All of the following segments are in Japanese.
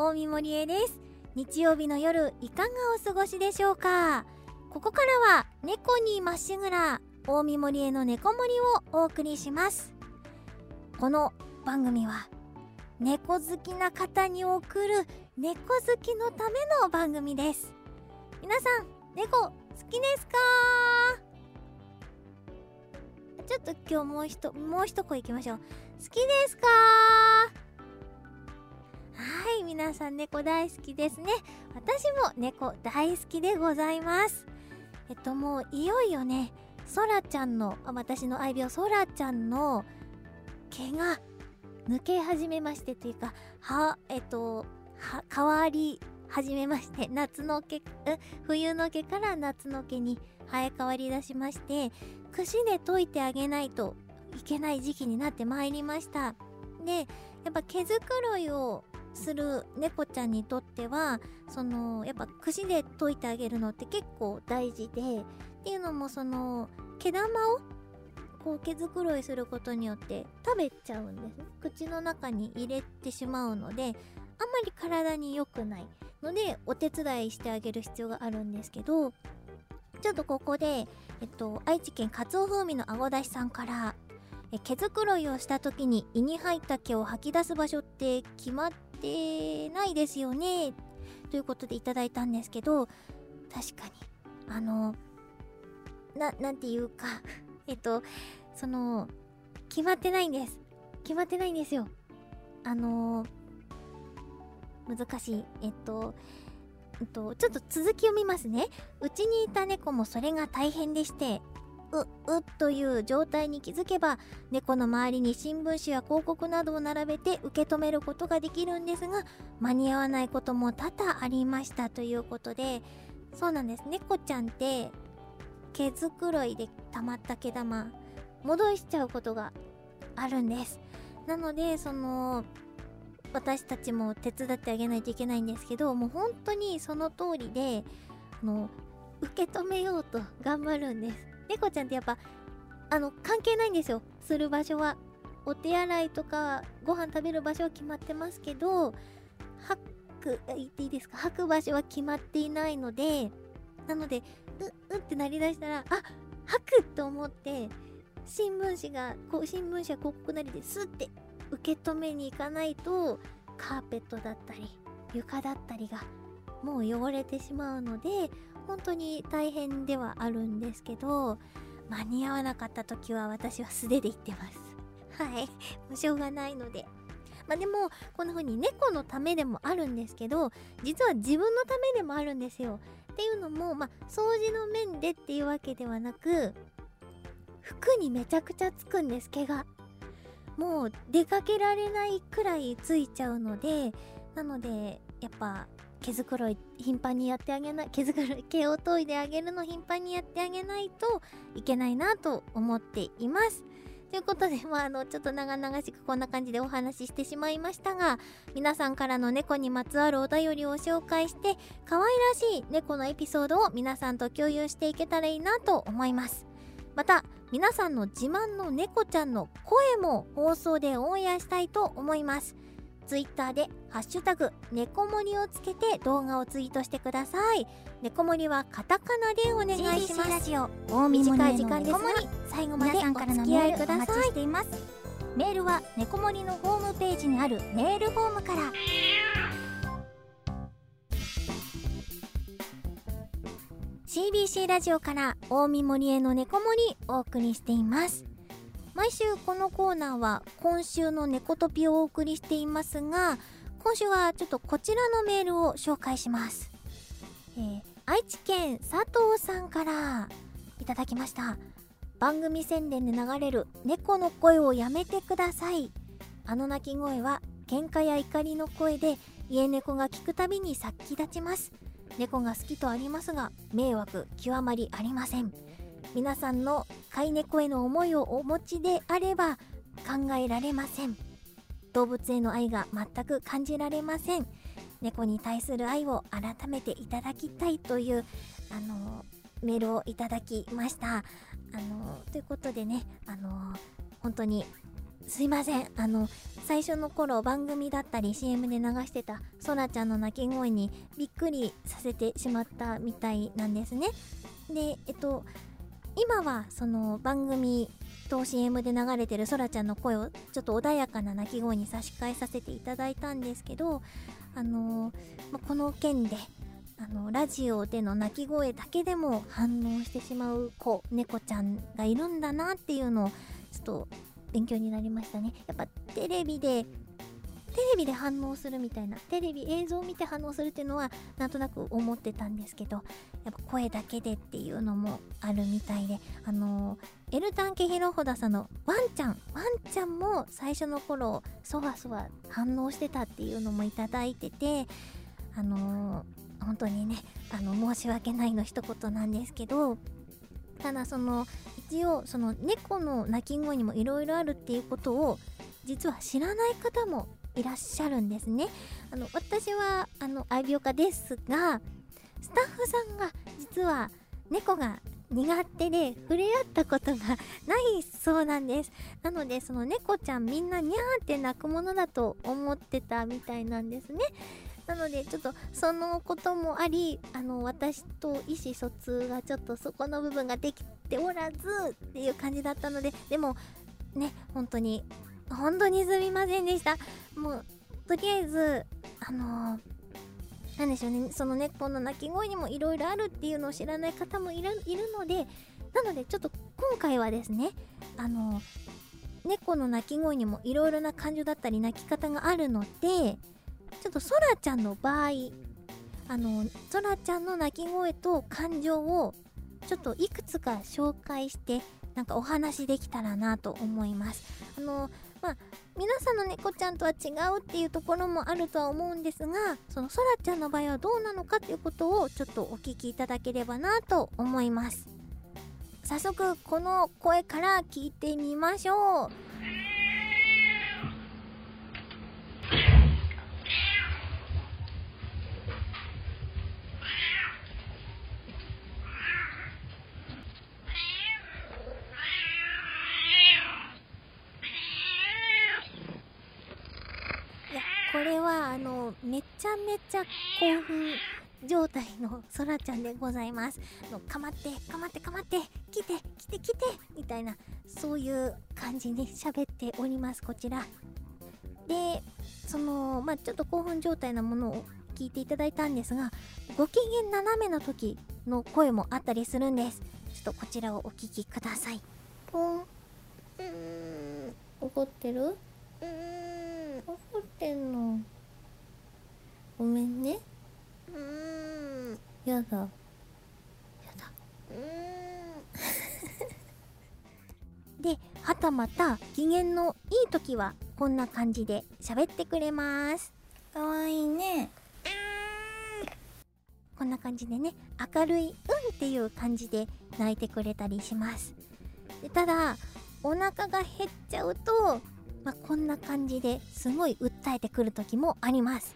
大見森江です。日曜日の夜いかがお過ごしでしょうか？ここからは猫にまっしぐら大見森江の猫森をお送りします。この番組は猫好きな方に送る猫好きのための番組です。皆さん猫好きですか？ちょっと今日もう一もう一声いきましょう。好きですか？はい皆さん猫大好きですね。私も猫大好きでございます。えっともういよいよねそらちゃんの私の愛病そらちゃんの毛が抜け始めましてというかはえっとは変わり始めまして夏の毛冬の毛から夏の毛に生え変わりだしまして櫛で解いてあげないといけない時期になってまいりました。でやっぱ毛づくろいをする猫ちゃんにとってはそのやっぱ櫛で解いてあげるのって結構大事でっていうのもその毛玉をこう毛づくろいすることによって食べちゃうんです。口の中に入れてしまうのであんまり体に良くない。のでお手伝いしてあげる必要があるんですけどちょっとここで、えっと、愛知県かつお風味のあごだしさんからえ毛づくろいをした時に胃に入った毛を吐き出す場所って決まってないですよね。ということでいただいたんですけど確かに。あのななんていうか えっとその決まってないんです。決まってないんですよ。あの難しい。えっとえっと、ちょっと続きを見ますね。うちにいた猫もそれが大変でして、う、うという状態に気づけば、猫の周りに新聞紙や広告などを並べて受け止めることができるんですが、間に合わないことも多々ありましたということで、そうなんです。猫ちゃんって、毛づくろいで溜まった毛玉、戻しちゃうことがあるんです。なので、その、私たちも手伝ってあげないといけないんですけどもう本当にその通りであの受け止めようと頑張るんです猫ちゃんってやっぱあの関係ないんですよ。する場所は。お手洗いとかご飯食べる場所は決まってますけど吐く言っていいですか？吐く場所は決まっていないのでなのでううってなりだしたらあ吐くと思って新聞紙がこう新聞紙や広告なりですって受け止めに行かないとカーペットだったり床だったりがもう汚れてしまうので本当に大変ではあるんですけど間に合わなかった時は私は素手で行ってます。はい。もうしょうがないので。まあでもこんな風に猫のためでもあるんですけど実は自分のためでもあるんですよ。っていうのもまあ掃除の面でっていうわけではなく服にめちゃくちゃつくんです毛が。もう出かけられないくらいついちゃうのでなのでやっぱ毛づくろい頻繁にやってあげない毛づくろい毛を研いであげるの頻繁にやってあげないといけないなと思っていますということで、まあ、あの、ちょっと長々しくこんな感じでお話ししてしまいましたが、皆さんからの猫にまつわるお便りを紹介して、可愛らしい猫のエピソードを皆さんと共有していけたらいいなと思います。また皆さんの自慢の猫ちゃんの声も放送でオンエアしたいと思いますツイッターでハッシュタグ猫森をつけて動画をツイートしてください。猫森はカタカナでお願いします。ラジオ短い時間ですが最後までお付き合いくださいメールは猫森のホームページにあるメールフォームから。CBC ラジオから大見森への猫森お送りしています毎週このコーナーは今週の猫トピをお送りしていますが今週はちょっとこちらのメールを紹介します、えー、愛知県佐藤さんからいただきました。番組宣伝で流れる猫の声をやめてください。あの鳴き声は喧嘩や怒りの声で家猫が聞くたびに殺気立ちます。猫が好きとありますが迷惑極まりありません。皆さんの飼い猫への思いをお持ちであれば考えられません。動物への愛が全く感じられません。猫に対する愛を改めていただきたいというあのメールをいただきました。あのということでねあの本当にすいません。あの最初の頃番組だったり CM で流してたそらちゃんの鳴き声にびっくりさせてしまったみたいなんですね。でえっと今はその番組と CM で流れてるそらちゃんの声をちょっと穏やかな鳴き声に差し替えさせていただいたんですけどあのまこの件であのラジオでの鳴き声だけでも反応してしまう子猫ちゃんがいるんだなっていうのをちょっと勉強になりましたね。やっぱテレビでテレビで反応するみたいなテレビ映像を見て反応するっていうのはなんとなく思ってたんですけどやっぱ声だけでっていうのもあるみたいであのエルタンケヒロホダさんのワンちゃんワンちゃんも最初の頃そわそわ反応してたっていうのもいただいててあの本当にねあの申し訳ないの一言なんですけどただその一応その猫の鳴き声にもいろいろあるっていうことを実は知らない方もいらっしゃるんですね。あの私はあの愛病家ですがスタッフさんが実は猫が苦手で触れ合ったことがないそうなんです。なのでその猫ちゃんみんなにゃーって鳴くものだと思ってたみたいなんですね。なのでちょっとそのこともありあの私と意思疎通がちょっとそこの部分ができておらずっていう感じだったのででもね本当に本当にすみませんでした。もうとりあえずあのーなんでしょうね。その猫の鳴き声にもいろいろあるっていうのを知らない方もいるのでなのでちょっと今回はですねあの猫の鳴き声にもいろいろな感情だったり鳴き方があるのでちょっとそらちゃんの場合あのそらちゃんの鳴き声と感情をちょっといくつか紹介してなんかお話できたらなと思います。あのまあ皆さんの猫ちゃんとは違うっていうところもあるとは思うんですがそのそらちゃんの場合はどうなのかっていうことをちょっとお聞きいただければなと思います。早速この声から聞いてみましょう。これはあのめちゃめちゃ興奮状態のそらちゃんでございます。のかまってかまってかまって来て来て来てみたいなそういう感じに喋っておりますこちら。でそのまあちょっと興奮状態なものを聞いていただいたんですがご機嫌斜めの時の声もあったりするんです。ちょっとこちらをお聞きください。ポン。うーん。怒ってる？うーん。怒ってんの。ごめんね。うーん。やだ。やだ。うーん。ではたまた機嫌のいい時はこんな感じで喋ってくれます。かわいいね。こんな感じでね明るい「うん」っていう感じで泣いてくれたりします。でただお腹が減っちゃうと、まあ、こんな感じですごい訴えてくる時もあります。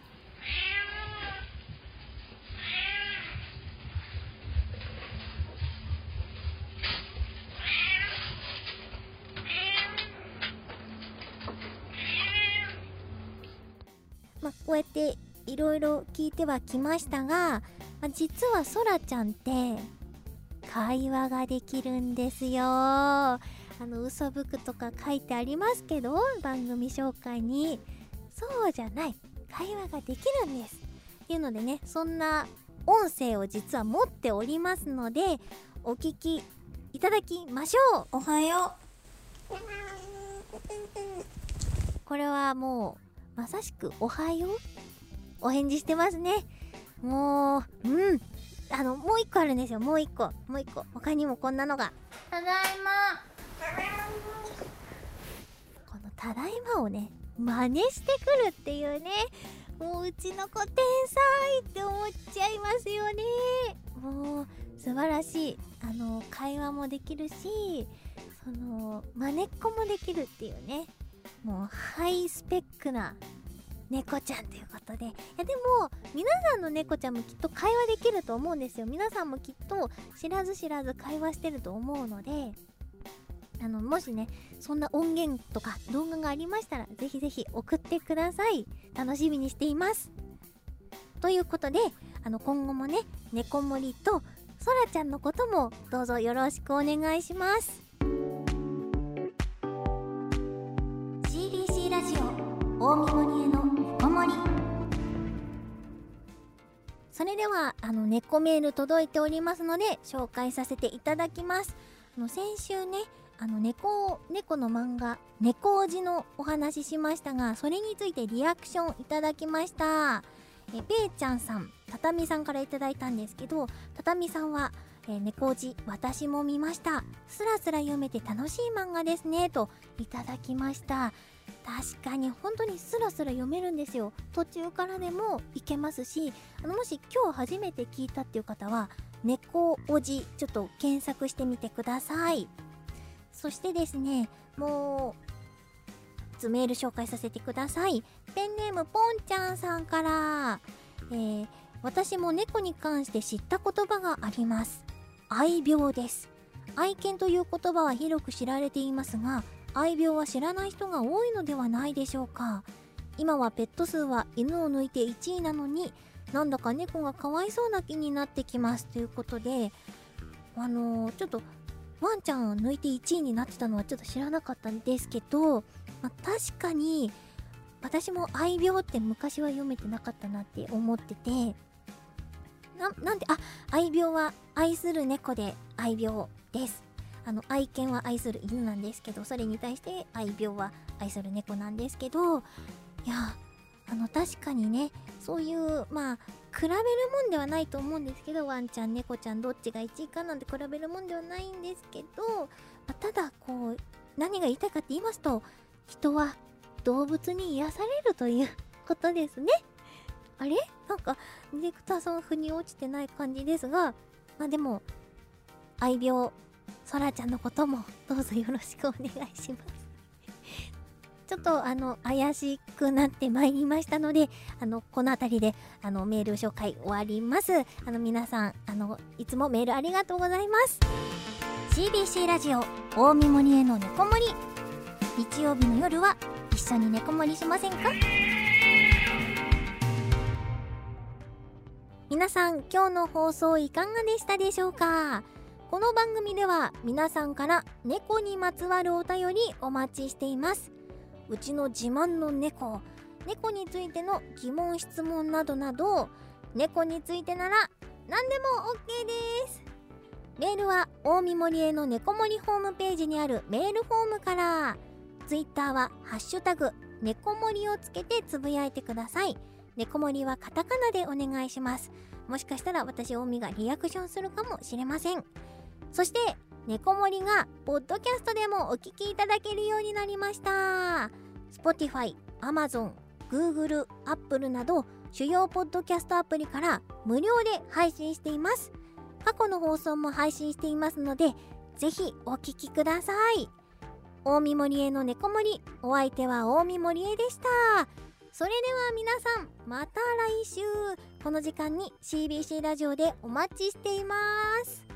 まあ、こうやっていろいろ聞いてはきましたが、まあ、実はそらちゃんって会話ができるんですよ。あの嘘吹くとか書いてありますけど番組紹介にそうじゃない。会話ができるんです。っていうのでねそんな音声を実は持っておりますのでお聞きいただきましょう。おはよう。これはもうまさしくおはよう。お返事してますね。もううん。あのもう一個あるんですよ。もう一個。もう一個。他にもこんなのが。ただいまこの「ただいま」をね真似してくるっていうねもううちの子天才って思っちゃいますよね。もう素晴らしい。あの会話もできるしその真似っこもできるっていうね。もうハイスペックな猫ちゃんということで。いやでも皆さんの猫ちゃんもきっと会話できると思うんですよ。皆さんもきっと知らず知らず会話してると思うので。あのもしねそんな音源とか動画がありましたらぜひぜひ送ってください。楽しみにしています。ということであの今後もね猫森とそらちゃんのこともどうぞよろしくお願いします。CBC ラジオ大見森への猫森。それではあの猫メール届いておりますので紹介させていただきます。あの先週ねあの猫猫の漫画「猫おじ」のお話ししましたがそれについてリアクションいただきました。えペイちゃんさんたたみさんからいただいたんですけどたたみさんは「え猫おじ私も見ました。スラスラ読めて楽しい漫画ですね」といただきました。確かに本当にスラスラ読めるんですよ。途中からでもいけますしあのもし今日初めて聞いたっていう方は「猫おじ」ちょっと検索してみてください。そしてですねもうつメール紹介させてください。ペンネームポンちゃんさんから、えー私も猫に関して知った言葉があります。愛病です。愛犬という言葉は広く知られていますが愛病は知らない人が多いのではないでしょうか。今はペット数は犬を抜いて1位なのになんだか猫がかわいそうな気になってきますということであのーちょっとワンちゃんを抜いて1位になってたのはちょっと知らなかったんですけど、まあ確かに私も愛病って昔は読めてなかったなって思っててななんであ愛病は愛する猫で愛病です。あの愛犬は愛する犬なんですけどそれに対して愛病は愛する猫なんですけどいやあの確かにねそういうまあ比べるもんではないと思うんですけどワンちゃん猫ちゃんどっちが1位かなんて比べるもんではないんですけど、まただこう何が言いたいかって言いますと人は動物に癒されるということですね。あれ？なんかディレクターさん腑に落ちてない感じですがまあでも愛病そらちゃんのこともどうぞよろしくお願いします。ちょっとあの怪しくなってまいりましたのであのこの辺りであのメール紹介終わります。あの皆さんあのいつもメールありがとうございます。CBC ラジオ大見森への猫森日曜日の夜は一緒に猫森しませんか？皆さん今日の放送いかがでしたでしょうか？この番組では皆さんから猫にまつわるお便りお待ちしています。うちの自慢の猫。猫についての疑問質問などなど。猫についてなら何でも OK です。メールは大見森への猫森ホームページにあるメールフォームから。ツイッターはハッシュタグ猫森をつけてつぶやいてください。猫森はカタカナでお願いします。もしかしたら私大見がリアクションするかもしれません。そして猫森がポッドキャストでもお聞きいただけるようになりました。Spotify、Amazon、Google、Apple など主要ポッドキャストアプリから無料で配信しています。過去の放送も配信していますのでぜひお聞きください。大見森への猫森お相手は大見森へでした。それでは皆さんまた来週。この時間に CBC ラジオでお待ちしています。